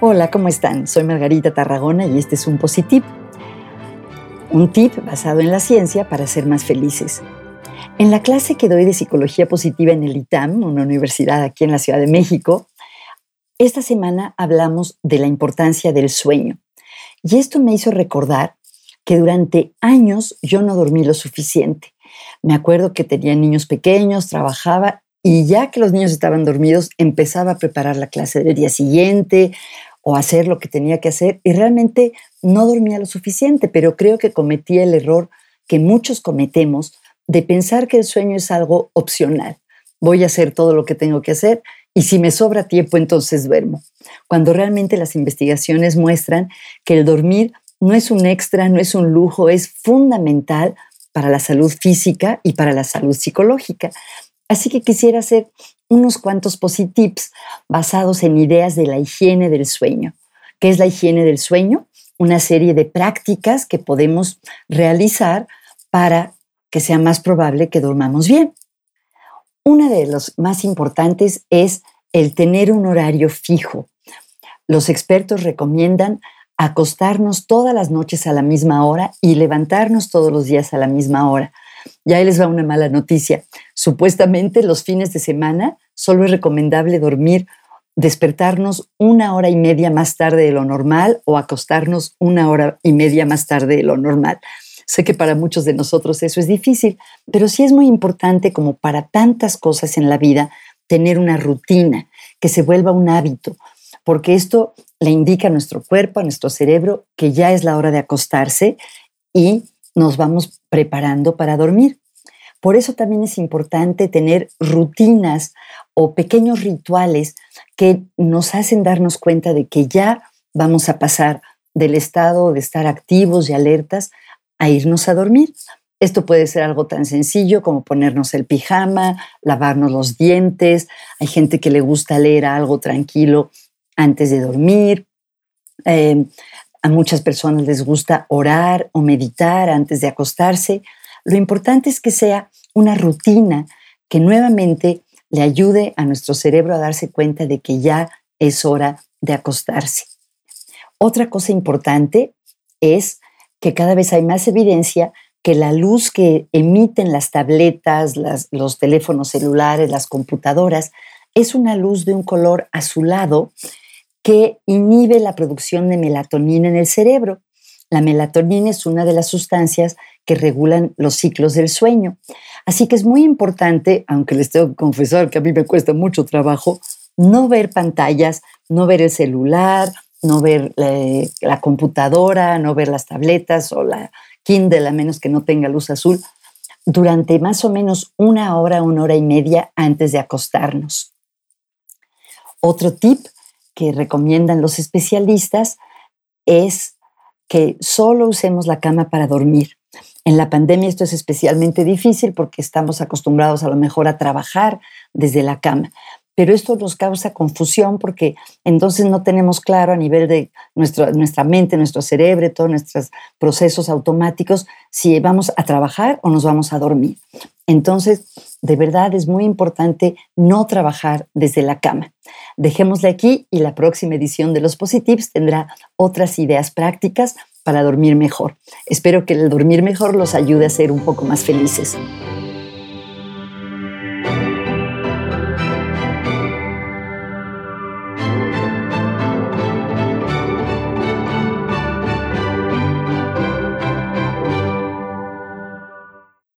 Hola, ¿cómo están? Soy Margarita Tarragona y este es un Positip. Un tip basado en la ciencia para ser más felices. En la clase que doy de psicología positiva en el ITAM, una universidad aquí en la Ciudad de México, esta semana hablamos de la importancia del sueño. Y esto me hizo recordar que durante años yo no dormí lo suficiente. Me acuerdo que tenía niños pequeños, trabajaba y ya que los niños estaban dormidos, empezaba a preparar la clase del día siguiente o hacer lo que tenía que hacer y realmente no dormía lo suficiente, pero creo que cometía el error que muchos cometemos de pensar que el sueño es algo opcional. Voy a hacer todo lo que tengo que hacer y si me sobra tiempo entonces duermo. Cuando realmente las investigaciones muestran que el dormir no es un extra, no es un lujo, es fundamental para la salud física y para la salud psicológica. Así que quisiera hacer unos cuantos positips basados en ideas de la higiene del sueño. ¿Qué es la higiene del sueño? Una serie de prácticas que podemos realizar para que sea más probable que durmamos bien. Una de los más importantes es el tener un horario fijo. Los expertos recomiendan acostarnos todas las noches a la misma hora y levantarnos todos los días a la misma hora. Y ahí les va una mala noticia. Supuestamente los fines de semana solo es recomendable dormir, despertarnos una hora y media más tarde de lo normal o acostarnos una hora y media más tarde de lo normal. Sé que para muchos de nosotros eso es difícil, pero sí es muy importante como para tantas cosas en la vida tener una rutina que se vuelva un hábito, porque esto le indica a nuestro cuerpo, a nuestro cerebro, que ya es la hora de acostarse y nos vamos preparando para dormir. Por eso también es importante tener rutinas o pequeños rituales que nos hacen darnos cuenta de que ya vamos a pasar del estado de estar activos y alertas a irnos a dormir. Esto puede ser algo tan sencillo como ponernos el pijama, lavarnos los dientes. Hay gente que le gusta leer algo tranquilo antes de dormir. Eh, a muchas personas les gusta orar o meditar antes de acostarse. Lo importante es que sea una rutina que nuevamente le ayude a nuestro cerebro a darse cuenta de que ya es hora de acostarse. Otra cosa importante es que cada vez hay más evidencia que la luz que emiten las tabletas, los teléfonos celulares, las computadoras, es una luz de un color azulado que inhibe la producción de melatonina en el cerebro. La melatonina es una de las sustancias que regulan los ciclos del sueño. Así que es muy importante, aunque les tengo que confesar que a mí me cuesta mucho trabajo, no ver pantallas, no ver el celular, no ver eh, la computadora, no ver las tabletas o la Kindle a menos que no tenga luz azul, durante más o menos una hora, una hora y media antes de acostarnos. Otro tip que recomiendan los especialistas es que solo usemos la cama para dormir. En la pandemia esto es especialmente difícil porque estamos acostumbrados a lo mejor a trabajar desde la cama, pero esto nos causa confusión porque entonces no tenemos claro a nivel de nuestra mente, nuestro cerebro, todos nuestros procesos automáticos, si vamos a trabajar o nos vamos a dormir. Entonces, de verdad es muy importante no trabajar desde la cama. Dejémosle aquí y la próxima edición de los Positives tendrá otras ideas prácticas para dormir mejor. Espero que el dormir mejor los ayude a ser un poco más felices.